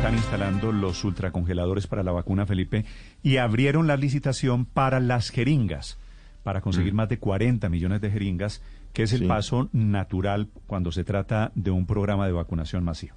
Están instalando los ultracongeladores para la vacuna, Felipe, y abrieron la licitación para las jeringas, para conseguir mm. más de 40 millones de jeringas, que es el sí. paso natural cuando se trata de un programa de vacunación masiva.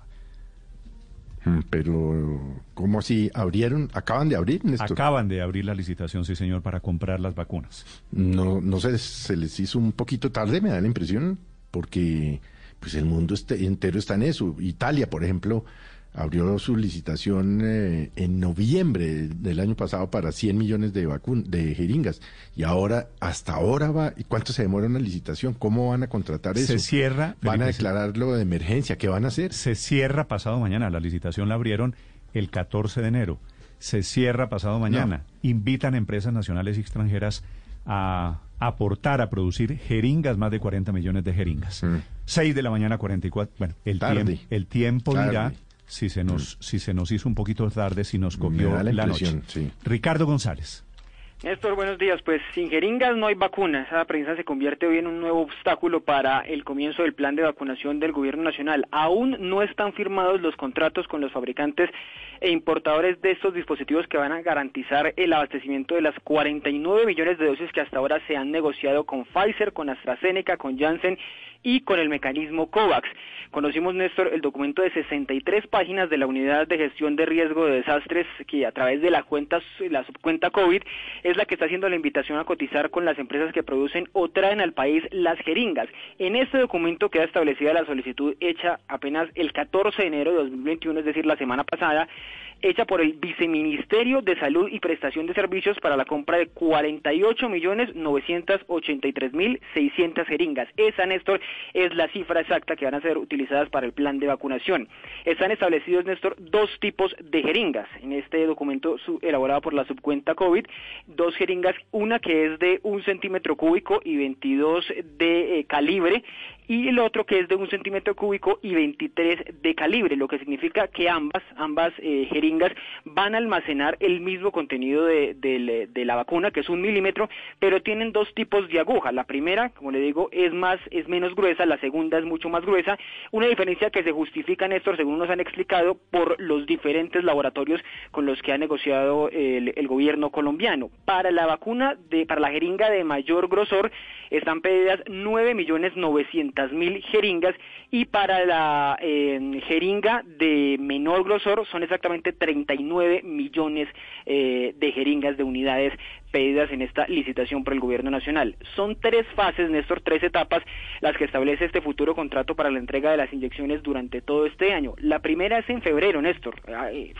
Mm, pero, ¿cómo así? ¿Abrieron? ¿Acaban de abrir, Néstor? Acaban de abrir la licitación, sí, señor, para comprar las vacunas. No, no sé, se les hizo un poquito tarde, me da la impresión, porque pues el mundo este, entero está en eso. Italia, por ejemplo, abrió su licitación eh, en noviembre del año pasado para 100 millones de vacun de jeringas y ahora hasta ahora va ¿y cuánto se demora una licitación? ¿Cómo van a contratar eso? Se cierra, van a declararlo de emergencia, ¿qué van a hacer? Se cierra pasado mañana, la licitación la abrieron el 14 de enero. Se cierra pasado mañana. No. Invitan empresas nacionales y extranjeras a aportar a producir jeringas, más de 40 millones de jeringas. Mm. 6 de la mañana 44. Bueno, el, tiemp el tiempo Tarde. dirá si se nos, si se nos hizo un poquito tarde, si nos cogió la, la noche. Sí. Ricardo González. Néstor, buenos días. Pues sin jeringas no hay vacuna. Esa prensa se convierte hoy en un nuevo obstáculo para el comienzo del plan de vacunación del gobierno nacional. Aún no están firmados los contratos con los fabricantes e importadores de estos dispositivos que van a garantizar el abastecimiento de las 49 millones de dosis que hasta ahora se han negociado con Pfizer, con AstraZeneca, con Janssen y con el mecanismo COVAX. Conocimos, Néstor, el documento de 63 páginas de la Unidad de Gestión de Riesgo de Desastres que a través de la cuenta, la subcuenta COVID es la que está haciendo la invitación a cotizar con las empresas que producen o traen al país las jeringas. En este documento queda establecida la solicitud hecha apenas el 14 de enero de 2021, es decir, la semana pasada, hecha por el Viceministerio de Salud y Prestación de Servicios para la compra de 48 millones 983 mil 600 jeringas. Esa, Néstor, es la cifra exacta que van a ser utilizadas para el plan de vacunación. Están establecidos, Néstor, dos tipos de jeringas. En este documento elaborado por la subcuenta COVID, dos jeringas, una que es de un centímetro cúbico y 22 de eh, calibre y el otro que es de un centímetro cúbico y 23 de calibre, lo que significa que ambas, ambas eh, jeringas van a almacenar el mismo contenido de, de, de, la vacuna, que es un milímetro, pero tienen dos tipos de aguja. La primera, como le digo, es más, es menos gruesa, la segunda es mucho más gruesa. Una diferencia que se justifica, Néstor, según nos han explicado, por los diferentes laboratorios con los que ha negociado el, el gobierno colombiano. Para la vacuna, de, para la jeringa de mayor grosor, están pedidas 9 millones 900 mil jeringas y para la eh, jeringa de menor grosor son exactamente 39 millones eh, de jeringas de unidades pedidas en esta licitación por el gobierno nacional. Son tres fases, Néstor, tres etapas las que establece este futuro contrato para la entrega de las inyecciones durante todo este año. La primera es en febrero, Néstor.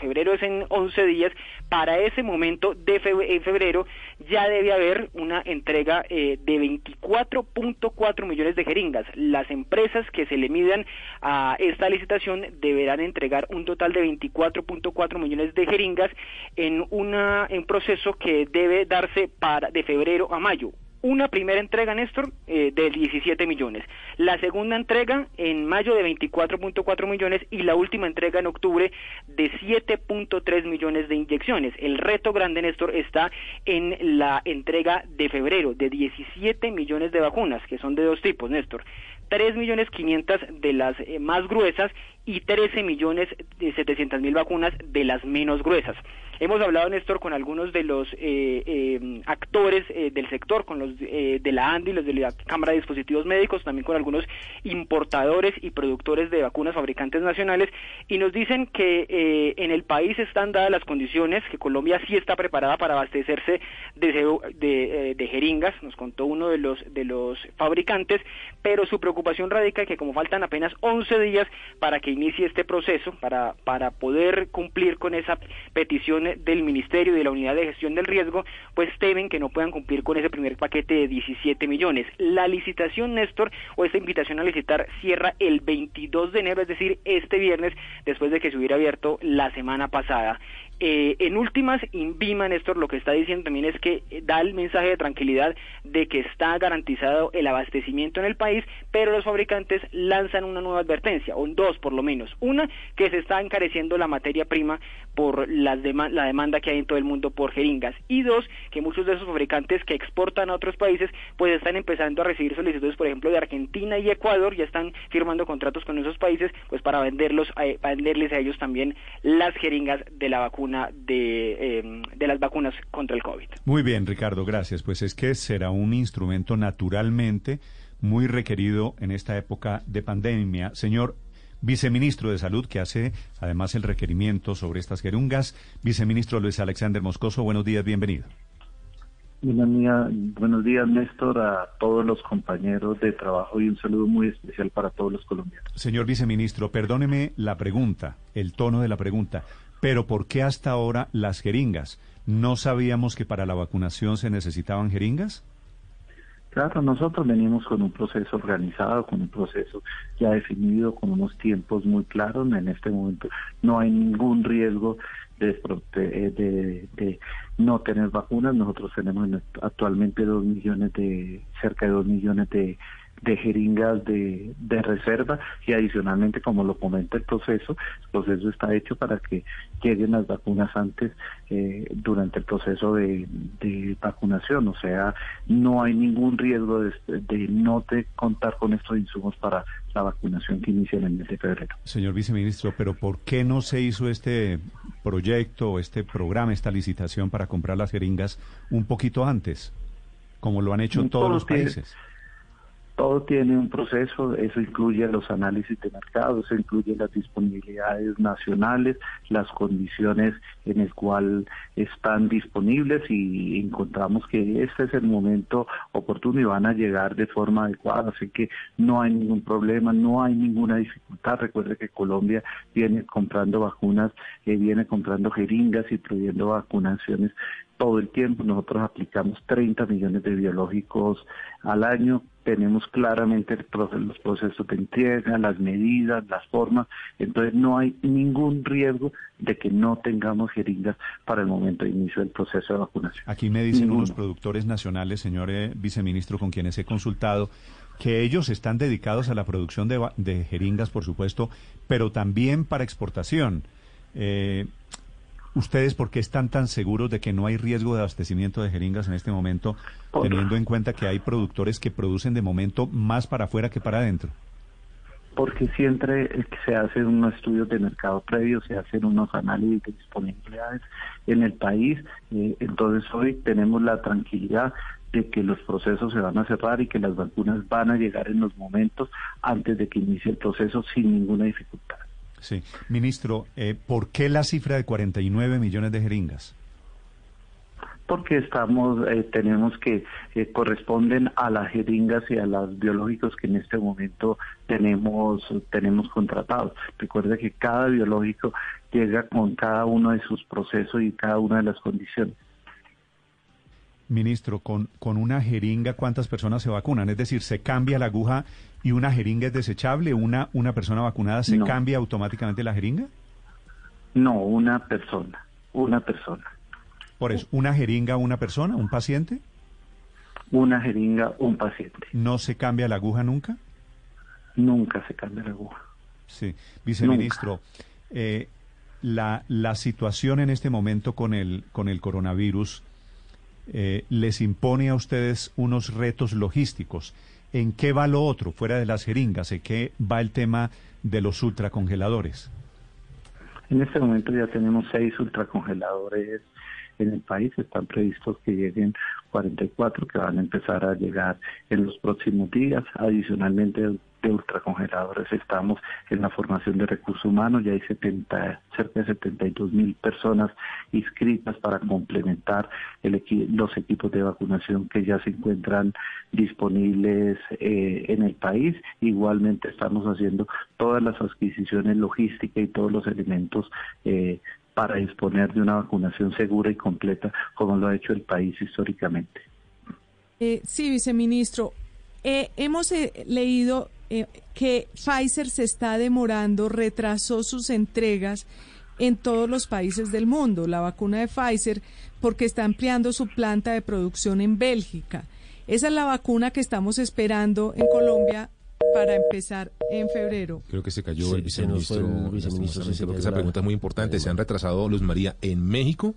Febrero es en 11 días. Para ese momento de febrero ya debe haber una entrega eh, de 24.4 millones de jeringas. Las empresas que se le midan a esta licitación deberán entregar un total de 24.4 millones de jeringas en una en proceso que debe dar para de febrero a mayo. Una primera entrega, Néstor, eh, de 17 millones. La segunda entrega en mayo de 24.4 millones y la última entrega en octubre de 7.3 millones de inyecciones. El reto grande, Néstor, está en la entrega de febrero de 17 millones de vacunas, que son de dos tipos, Néstor. 3 millones 500 de las eh, más gruesas y 13 millones de 700 mil vacunas de las menos gruesas. Hemos hablado, Néstor, con algunos de los eh, eh, actores eh, del sector, con los de la ANDI, los de la Cámara de Dispositivos Médicos, también con algunos importadores y productores de vacunas fabricantes nacionales, y nos dicen que en el país están dadas las condiciones, que Colombia sí está preparada para abastecerse de, de jeringas, nos contó uno de los, de los fabricantes, pero su preocupación radica en que como faltan apenas 11 días para que inicie este proceso, para, para poder cumplir con esa petición del Ministerio y de la Unidad de Gestión del Riesgo, pues temen que no puedan cumplir con ese primer paquete de 17 millones. La licitación, Néstor, o esta invitación a licitar cierra el 22 de enero, es decir, este viernes, después de que se hubiera abierto la semana pasada. Eh, en últimas, Invima, Néstor, lo que está diciendo también es que eh, da el mensaje de tranquilidad de que está garantizado el abastecimiento en el país, pero los fabricantes lanzan una nueva advertencia, o dos por lo menos. Una, que se está encareciendo la materia prima por la, demanda que hay en todo el mundo por jeringas. Y dos, que muchos de esos fabricantes que exportan a otros países, pues están empezando a recibir solicitudes, por ejemplo, de Argentina y Ecuador, ya están firmando contratos con esos países, pues para venderlos, eh, para venderles a ellos también las jeringas de la vacuna de, em, de las vacunas contra el COVID. Muy bien, Ricardo, gracias. Pues es que será un instrumento naturalmente muy requerido en esta época de pandemia. Señor viceministro de Salud, que hace además el requerimiento sobre estas jerungas, viceministro Luis Alexander Moscoso, buenos días, bienvenido. Buenos días, Néstor, a todos los compañeros de trabajo y un saludo muy especial para todos los colombianos. Señor viceministro, perdóneme la pregunta, el tono de la pregunta. Pero ¿por qué hasta ahora las jeringas? ¿No sabíamos que para la vacunación se necesitaban jeringas? Claro, nosotros venimos con un proceso organizado, con un proceso ya definido, con unos tiempos muy claros. En este momento no hay ningún riesgo de, de, de no tener vacunas. Nosotros tenemos actualmente dos millones de, cerca de dos millones de de jeringas de, de reserva y adicionalmente, como lo comenta el proceso, el proceso está hecho para que lleguen las vacunas antes eh, durante el proceso de, de, vacunación. O sea, no hay ningún riesgo de, de no de contar con estos insumos para la vacunación que inicia en el mes de febrero. Señor viceministro, pero ¿por qué no se hizo este proyecto, este programa, esta licitación para comprar las jeringas un poquito antes, como lo han hecho todos los países? Todo tiene un proceso, eso incluye los análisis de mercado, eso incluye las disponibilidades nacionales, las condiciones en el cual están disponibles y encontramos que este es el momento oportuno y van a llegar de forma adecuada, así que no hay ningún problema, no hay ninguna dificultad. Recuerde que Colombia viene comprando vacunas, eh, viene comprando jeringas y produciendo vacunaciones todo el tiempo. Nosotros aplicamos 30 millones de biológicos al año. Tenemos claramente los procesos de entrega, las medidas, las formas. Entonces no hay ningún riesgo de que no tengamos jeringas para el momento de inicio del proceso de vacunación. Aquí me dicen unos productores nacionales, señor eh, viceministro, con quienes he consultado, que ellos están dedicados a la producción de, de jeringas, por supuesto, pero también para exportación. Eh, ¿Ustedes por qué están tan seguros de que no hay riesgo de abastecimiento de jeringas en este momento, teniendo en cuenta que hay productores que producen de momento más para afuera que para adentro? Porque siempre se hacen unos estudios de mercado previo, se hacen unos análisis de disponibilidades en el país. Eh, entonces hoy tenemos la tranquilidad de que los procesos se van a cerrar y que las vacunas van a llegar en los momentos antes de que inicie el proceso sin ninguna dificultad. Sí. Ministro, eh, ¿por qué la cifra de 49 millones de jeringas? porque estamos eh, tenemos que eh, corresponden a las jeringas y a los biológicos que en este momento tenemos tenemos contratados. Recuerde que cada biológico llega con cada uno de sus procesos y cada una de las condiciones. Ministro, con, con una jeringa, ¿cuántas personas se vacunan? Es decir, ¿se cambia la aguja y una jeringa es desechable? ¿Una, una persona vacunada se cambia automáticamente la jeringa? No, una persona, una persona. Por eso, ¿una jeringa una persona, un paciente? Una jeringa, un paciente. ¿No se cambia la aguja nunca? Nunca se cambia la aguja. Sí, viceministro, eh, la, la situación en este momento con el, con el coronavirus eh, les impone a ustedes unos retos logísticos. ¿En qué va lo otro, fuera de las jeringas? ¿En qué va el tema de los ultracongeladores? En este momento ya tenemos seis ultracongeladores en el país. Están previstos que lleguen 44 que van a empezar a llegar en los próximos días. Adicionalmente de ultracongeladores. Estamos en la formación de recursos humanos, ya hay 70, cerca de 72 mil personas inscritas para complementar el los equipos de vacunación que ya se encuentran disponibles eh, en el país. Igualmente estamos haciendo todas las adquisiciones logísticas y todos los elementos eh, para disponer de una vacunación segura y completa como lo ha hecho el país históricamente. Eh, sí, viceministro. Eh, hemos eh, leído eh, que Pfizer se está demorando, retrasó sus entregas en todos los países del mundo, la vacuna de Pfizer, porque está ampliando su planta de producción en Bélgica. Esa es la vacuna que estamos esperando en Colombia para empezar en febrero. Creo que se cayó el viceministro. porque esa pregunta es muy importante. Se han retrasado, Luz María, en México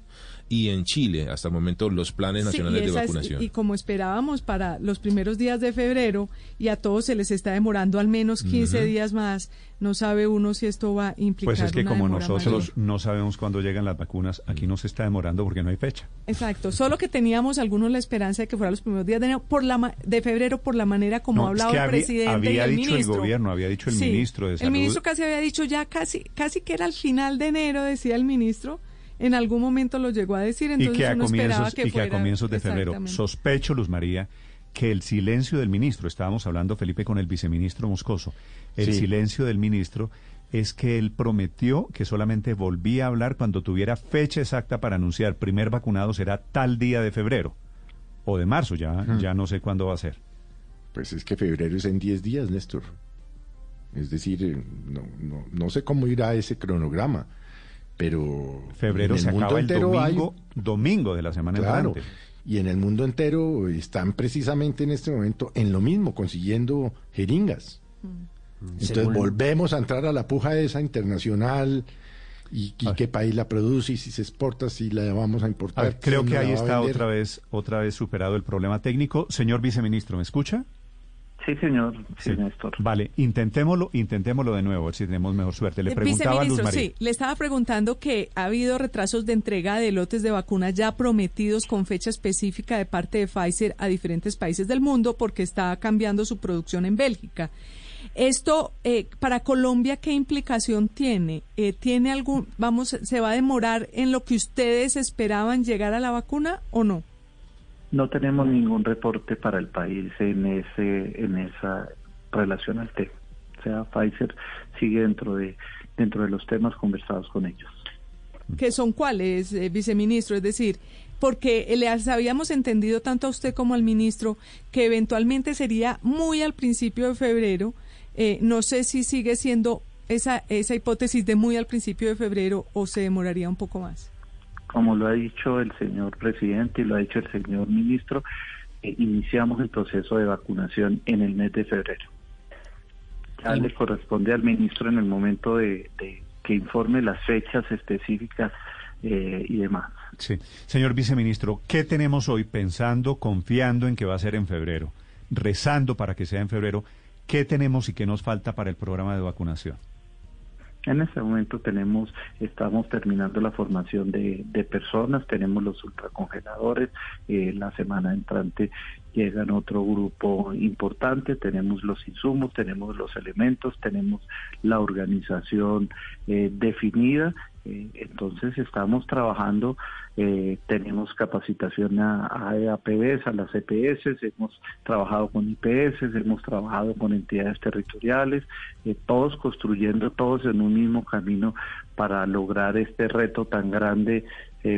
y en Chile hasta el momento los planes nacionales de vacunación. y como esperábamos para los primeros días de febrero y a todos se les está demorando al menos 15 días más, no sabe uno si esto va a implicar. Pues es que como nosotros no sabemos cuándo llegan las vacunas, aquí no se está demorando porque no hay fecha. Exacto, solo que teníamos algunos la esperanza de que fuera los primeros días de, por la, de febrero por la manera como ha hablado el presidente. Había y dicho el gobierno, había dicho el ministro de El ministro casi había dicho ya casi, casi que era al final de enero, decía el ministro en algún momento lo llegó a decir, entonces y que a uno comienzos, que y que a comienzos de febrero. Sospecho, Luz María, que el silencio del ministro, estábamos hablando, Felipe, con el viceministro Moscoso, el silencio del ministro es que él prometió que solamente volvía a hablar cuando tuviera fecha exacta para anunciar primer vacunado será tal día de febrero o de marzo, ya, ya no sé cuándo va a ser. Pues es que febrero es en 10 días, Néstor. Es decir, eh, no, no, no sé cómo irá ese cronograma pero febrero se acaba el domingo, domingo de la semana claro, Y en el mundo entero están precisamente en este momento en lo mismo, consiguiendo jeringas. Mm. Entonces volvemos a entrar a la puja esa internacional y, ah. qué país la produce y si se exporta, si la vamos a importar. creo que ahí está otra vez, otra vez superado el problema técnico. Señor viceministro, ¿me escucha? Sí, señor, sí, Néstor. Vale, intentémoslo, intentémoslo de nuevo, a ver si tenemos mejor suerte. Le preguntaba a Luz María. Sí, le estaba preguntando que ha habido retrasos de entrega de lotes de vacunas ya prometidos con fecha específica de parte de Pfizer a diferentes países del mundo porque está cambiando su producción en Bélgica. Esto eh, para Colombia, ¿qué implicación tiene? Eh, ¿Tiene algún, vamos, se va a demorar en lo que ustedes esperaban llegar a la vacuna o no? No tenemos ningún reporte para el país en ese en esa relación al tema. O sea, Pfizer sigue dentro de dentro de los temas conversados con ellos. ¿Qué son cuáles, eh, viceministro? Es decir, porque les habíamos entendido tanto a usted como al ministro que eventualmente sería muy al principio de febrero. Eh, no sé si sigue siendo esa, esa hipótesis de muy al principio de febrero o se demoraría un poco más como lo ha dicho el señor presidente y lo ha dicho el señor ministro, eh, iniciamos el proceso de vacunación en el mes de febrero. Ya le corresponde al ministro en el momento de, que informe las fechas específicas eh, y demás. Sí. Señor viceministro, ¿qué tenemos hoy pensando, confiando en que va a ser en febrero, rezando para que sea en febrero? ¿Qué tenemos y qué nos falta para el programa de vacunación? En este momento tenemos, estamos terminando la formación de, personas, tenemos los ultracongeladores, eh, la semana entrante llegan otro grupo importante, tenemos los insumos, tenemos los elementos, tenemos la organización eh, definida entonces estamos trabajando, eh, tenemos capacitación a, a APBs, a las EPS, hemos trabajado con IPS, hemos trabajado con entidades territoriales, eh, todos construyendo todos en un mismo camino para lograr este reto tan grande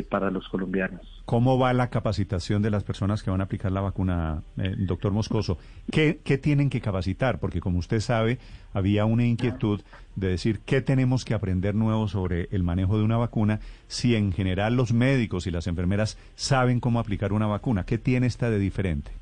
para los colombianos. ¿Cómo va la capacitación de las personas que van a aplicar la vacuna, eh, doctor Moscoso? ¿Qué, tienen que capacitar? Porque como usted sabe, había una inquietud de decir qué tenemos que aprender nuevo sobre el manejo de una vacuna si en general los médicos y las enfermeras saben cómo aplicar una vacuna. ¿Qué tiene esta de diferente?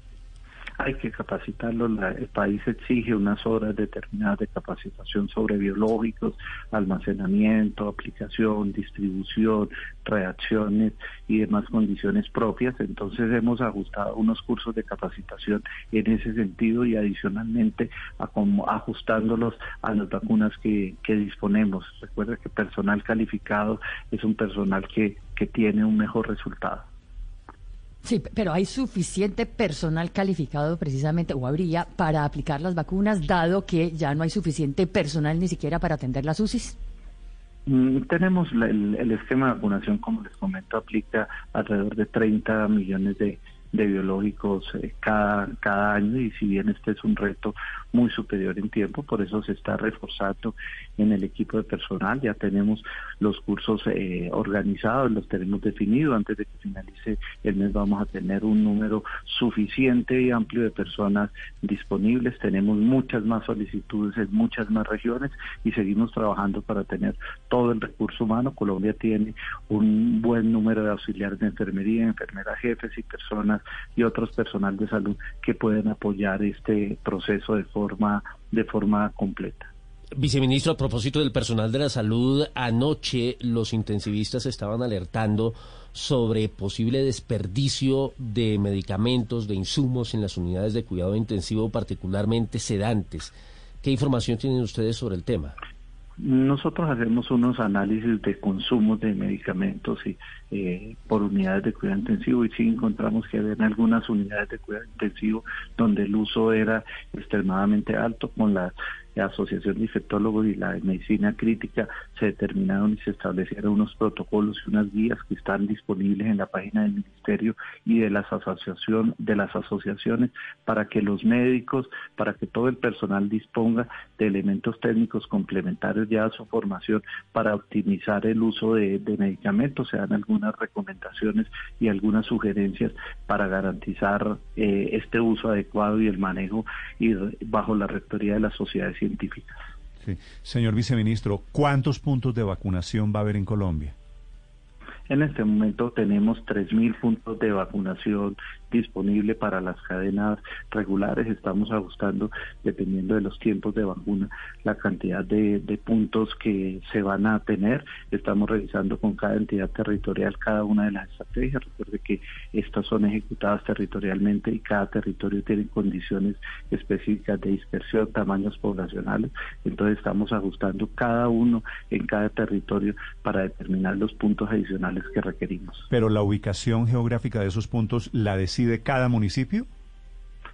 Hay que capacitarlo. el país exige unas horas determinadas de capacitación sobre biológicos, almacenamiento, aplicación, distribución, reacciones y demás condiciones propias. Entonces hemos ajustado unos cursos de capacitación en ese sentido y adicionalmente ajustándolos a las vacunas que, disponemos. Recuerda que personal calificado es un personal que, que tiene un mejor resultado. Sí, pero hay suficiente personal calificado precisamente, o habría, para aplicar las vacunas, dado que ya no hay suficiente personal ni siquiera para atender las UCIs. Mm, tenemos el, esquema de vacunación, como les comento, aplica alrededor de 30 millones de, de biológicos eh, cada, cada año y si bien este es un reto muy superior en tiempo, por eso se está reforzando en el equipo de personal, ya tenemos los cursos eh, organizados, los tenemos definidos, antes de que finalice el mes vamos a tener un número suficiente y amplio de personas disponibles, tenemos muchas más solicitudes en muchas más regiones y seguimos trabajando para tener todo el recurso humano. Colombia tiene un buen número de auxiliares de enfermería, enfermeras jefes y personas y otros personal de salud que pueden apoyar este proceso de forma, de forma completa. Viceministro, a propósito del personal de la salud, anoche los intensivistas estaban alertando sobre posible desperdicio de medicamentos, de insumos en las unidades de cuidado intensivo, particularmente sedantes. ¿Qué información tienen ustedes sobre el tema? Nosotros hacemos unos análisis de consumo de medicamentos y eh, por unidades de cuidado intensivo y sí encontramos que había algunas unidades de cuidado intensivo donde el uso era extremadamente alto con la la Asociación de Infectólogos y la Medicina Crítica se determinaron y se establecieron unos protocolos y unas guías que están disponibles en la página del Ministerio y de las asociación, de las asociaciones para que los médicos, para que todo el personal disponga de elementos técnicos complementarios ya a su formación para optimizar el uso de, medicamentos. Se dan algunas recomendaciones y algunas sugerencias para garantizar eh, este uso adecuado y el manejo bajo la rectoría de las sociedades científicas. Señor viceministro, ¿cuántos puntos de vacunación va a haber en Colombia? En este momento tenemos 3.000 puntos de vacunación disponible para las cadenas regulares. Estamos ajustando, dependiendo de los tiempos de vacuna, la cantidad de, puntos que se van a tener. Estamos revisando con cada entidad territorial cada una de las estrategias. Recuerde que estas son ejecutadas territorialmente y cada territorio tiene condiciones específicas de dispersión, tamaños poblacionales. Entonces estamos ajustando cada uno en cada territorio para determinar los puntos adicionales que requerimos. Pero la ubicación geográfica de esos puntos la decide decide cada municipio?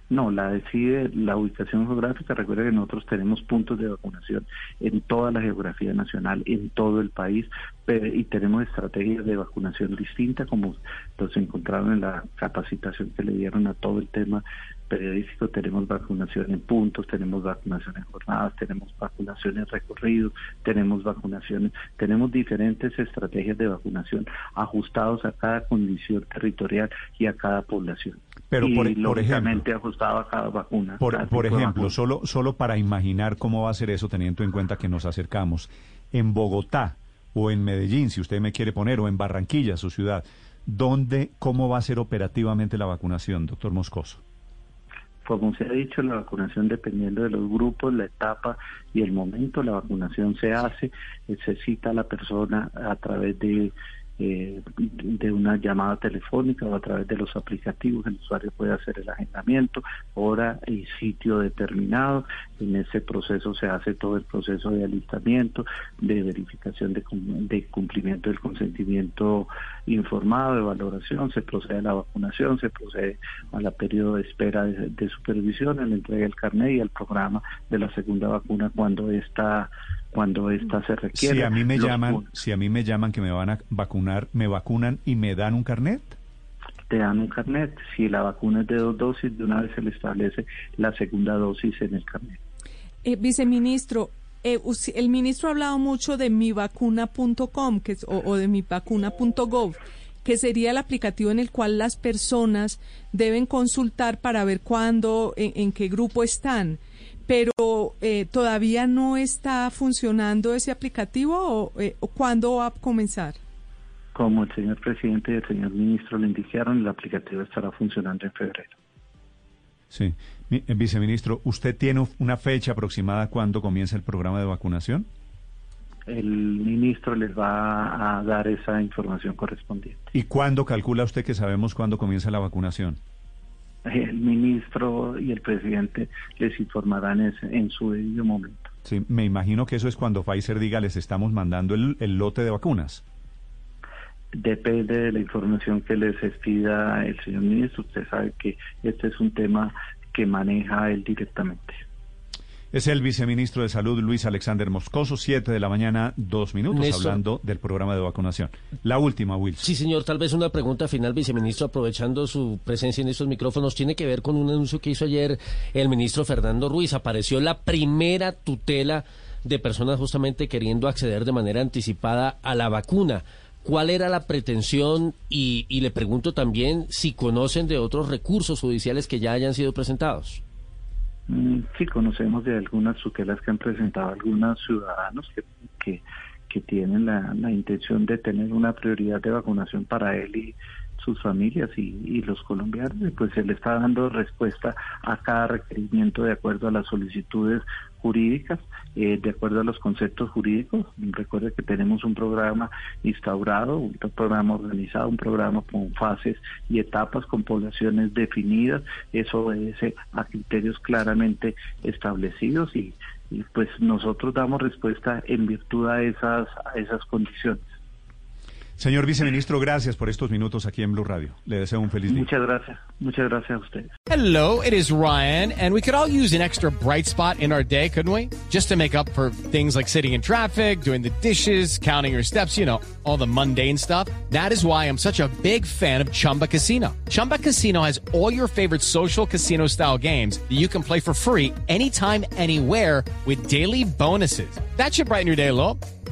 No, la decide la ubicación geográfica. Recuerda que nosotros tenemos puntos de vacunación en toda la geografía nacional, en todo el país, y tenemos estrategias de vacunación distintas, como los encontraron en la capacitación que le dieron a todo el tema periodístico. Tenemos vacunación en puntos, tenemos vacunación en jornadas, tenemos vacunación en recorrido, tenemos vacunaciones, tenemos diferentes estrategias de vacunación ajustados a cada condición territorial y a cada población. Pero por, y por ejemplo, ajustado a cada vacuna. Por, por ejemplo, solo solo para imaginar cómo va a ser eso, teniendo en cuenta que nos acercamos en Bogotá o en Medellín, si usted me quiere poner, o en Barranquilla, su ciudad, ¿dónde, cómo va a ser operativamente la vacunación, doctor Moscoso? Como se ha dicho, la vacunación dependiendo de los grupos, la etapa y el momento, la vacunación se hace, se cita a la persona a través de eh, de una llamada telefónica o a través de los aplicativos el usuario puede hacer el agendamiento, hora y sitio determinado. En ese proceso se hace todo el proceso de alistamiento, de verificación de, cumplimiento del consentimiento informado, de valoración, se procede a la vacunación, se procede a la periodo de espera de, supervisión, a la entrega del carnet y al programa de la segunda vacuna cuando está cuando esta se requiere. Si a mí me llaman, si a mí me llaman que me van a vacunar, ¿me vacunan y me dan un carnet? Te dan un carnet. Si la vacuna es de dos dosis, de una vez se le establece la segunda dosis en el carnet. Eh, viceministro, eh, el ministro ha hablado mucho de mivacuna.com que o, o de mivacuna.gov que sería el aplicativo en el cual las personas deben consultar para ver cuándo, en qué grupo están pero eh, todavía no está funcionando ese aplicativo eh, o, cuándo va a comenzar? Como el señor presidente y el señor ministro le indicaron, el aplicativo estará funcionando en febrero. Sí. Eh, viceministro, ¿usted tiene una fecha aproximada cuándo comienza el programa de vacunación? El ministro les va a dar esa información correspondiente. ¿Y cuándo calcula usted que sabemos cuándo comienza la vacunación? El ministro y el presidente les informarán en su debido momento. Sí, me imagino que eso es cuando Pfizer diga les estamos mandando el, lote de vacunas. depende de la información que les expida el señor ministro. Usted sabe que este es un tema que maneja él directamente. Es el viceministro de Salud, Luis Alexander Moscoso, siete de la mañana, dos minutos, hablando del programa de vacunación. La última, Will. Sí, señor, tal vez una pregunta final, viceministro, aprovechando su presencia en estos micrófonos, tiene que ver con un anuncio que hizo ayer el ministro Fernando Ruiz. Apareció la primera tutela de personas justamente queriendo acceder de manera anticipada a la vacuna. ¿Cuál era la pretensión? Y, y le pregunto también si conocen de otros recursos judiciales que ya hayan sido presentados. Mm, sí, conocemos de algunas tutelas que han presentado algunos ciudadanos que, que, que tienen la, la, intención de tener una prioridad de vacunación para él y sus familias y, los colombianos, y pues se le está dando respuesta a cada requerimiento de acuerdo a las solicitudes jurídicas, eh, de acuerdo a los conceptos jurídicos. Recuerde que tenemos un programa instaurado, un programa organizado, un programa con fases y etapas, con poblaciones definidas. Eso obedece a criterios claramente establecidos y, y pues nosotros damos respuesta en virtud a esas, a esas condiciones. Señor viceministro, gracias por estos minutos aquí en Blue Radio. Le deseo un feliz día. Muchas gracias. Muchas gracias a ustedes. Hello, it is Ryan, and we could all use an extra bright spot in our day, couldn't we? Just to make up for things like sitting in traffic, doing the dishes, counting your steps, you know, all the mundane stuff. That is why I'm such a big fan of Chumba Casino. Chumba Casino has all your favorite social casino style games that you can play for free anytime, anywhere with daily bonuses. That should brighten your day a little.